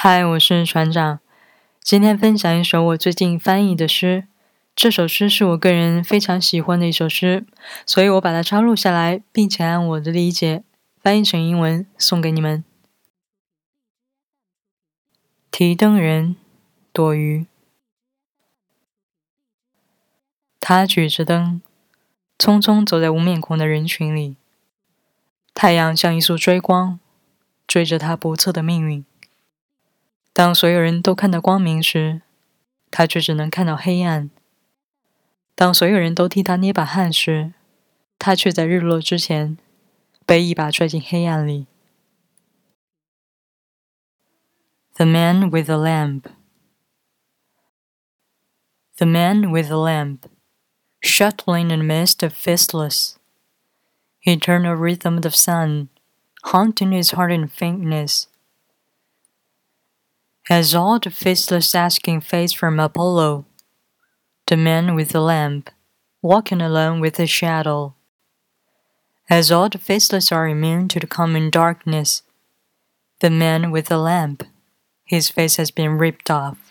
嗨，我是船长。今天分享一首我最近翻译的诗。这首诗是我个人非常喜欢的一首诗，所以我把它抄录下来，并且按我的理解翻译成英文送给你们。提灯人，躲鱼。他举着灯，匆匆走在无面孔的人群里。太阳像一束追光，追着他不测的命运。当所有人都看到光明时，他却只能看到黑暗；当所有人都替他捏把汗时，他却在日落之前被一把拽进黑暗里。The Man with a Lamp The man with a lamp, shuttling in the midst of faithless, eternal rhythm of the sun, haunting his heart in faintness. As all the faceless asking face from Apollo, the man with the lamp, walking alone with his shadow. As all the faceless are immune to the coming darkness, the man with the lamp, his face has been ripped off.